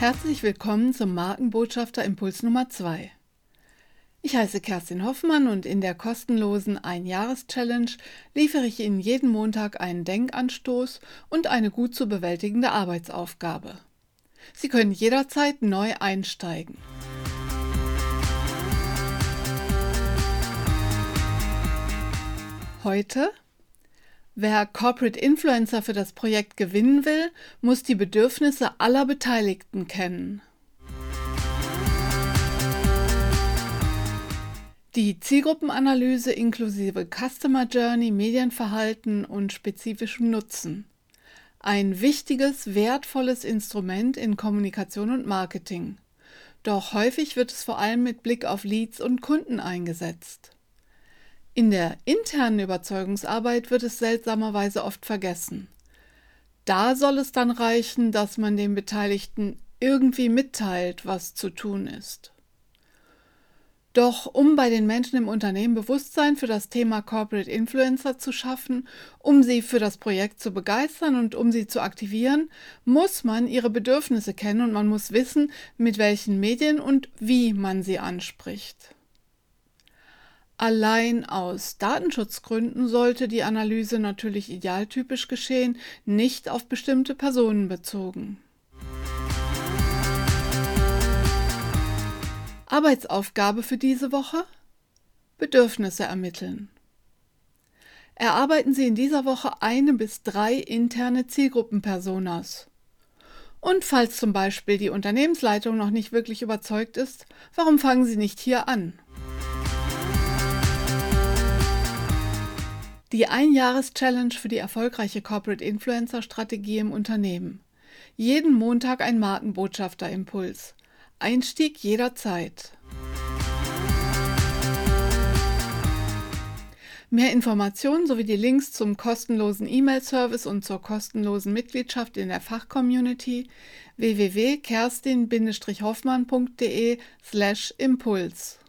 Herzlich willkommen zum Markenbotschafter Impuls Nummer 2. Ich heiße Kerstin Hoffmann und in der kostenlosen Ein-Jahres-Challenge liefere ich Ihnen jeden Montag einen Denkanstoß und eine gut zu bewältigende Arbeitsaufgabe. Sie können jederzeit neu einsteigen. Heute Wer Corporate Influencer für das Projekt gewinnen will, muss die Bedürfnisse aller Beteiligten kennen. Die Zielgruppenanalyse inklusive Customer Journey, Medienverhalten und spezifischem Nutzen. Ein wichtiges, wertvolles Instrument in Kommunikation und Marketing. Doch häufig wird es vor allem mit Blick auf Leads und Kunden eingesetzt. In der internen Überzeugungsarbeit wird es seltsamerweise oft vergessen. Da soll es dann reichen, dass man den Beteiligten irgendwie mitteilt, was zu tun ist. Doch um bei den Menschen im Unternehmen Bewusstsein für das Thema Corporate Influencer zu schaffen, um sie für das Projekt zu begeistern und um sie zu aktivieren, muss man ihre Bedürfnisse kennen und man muss wissen, mit welchen Medien und wie man sie anspricht. Allein aus Datenschutzgründen sollte die Analyse natürlich idealtypisch geschehen, nicht auf bestimmte Personen bezogen. Arbeitsaufgabe für diese Woche? Bedürfnisse ermitteln. Erarbeiten Sie in dieser Woche eine bis drei interne Zielgruppenpersonas. Und falls zum Beispiel die Unternehmensleitung noch nicht wirklich überzeugt ist, warum fangen Sie nicht hier an? Die Ein-Jahres-Challenge für die erfolgreiche Corporate Influencer-Strategie im Unternehmen. Jeden Montag ein Markenbotschafter-Impuls. Einstieg jederzeit. Mehr Informationen sowie die Links zum kostenlosen E-Mail-Service und zur kostenlosen Mitgliedschaft in der Fachcommunity www.kerstin-hoffmann.de/impuls.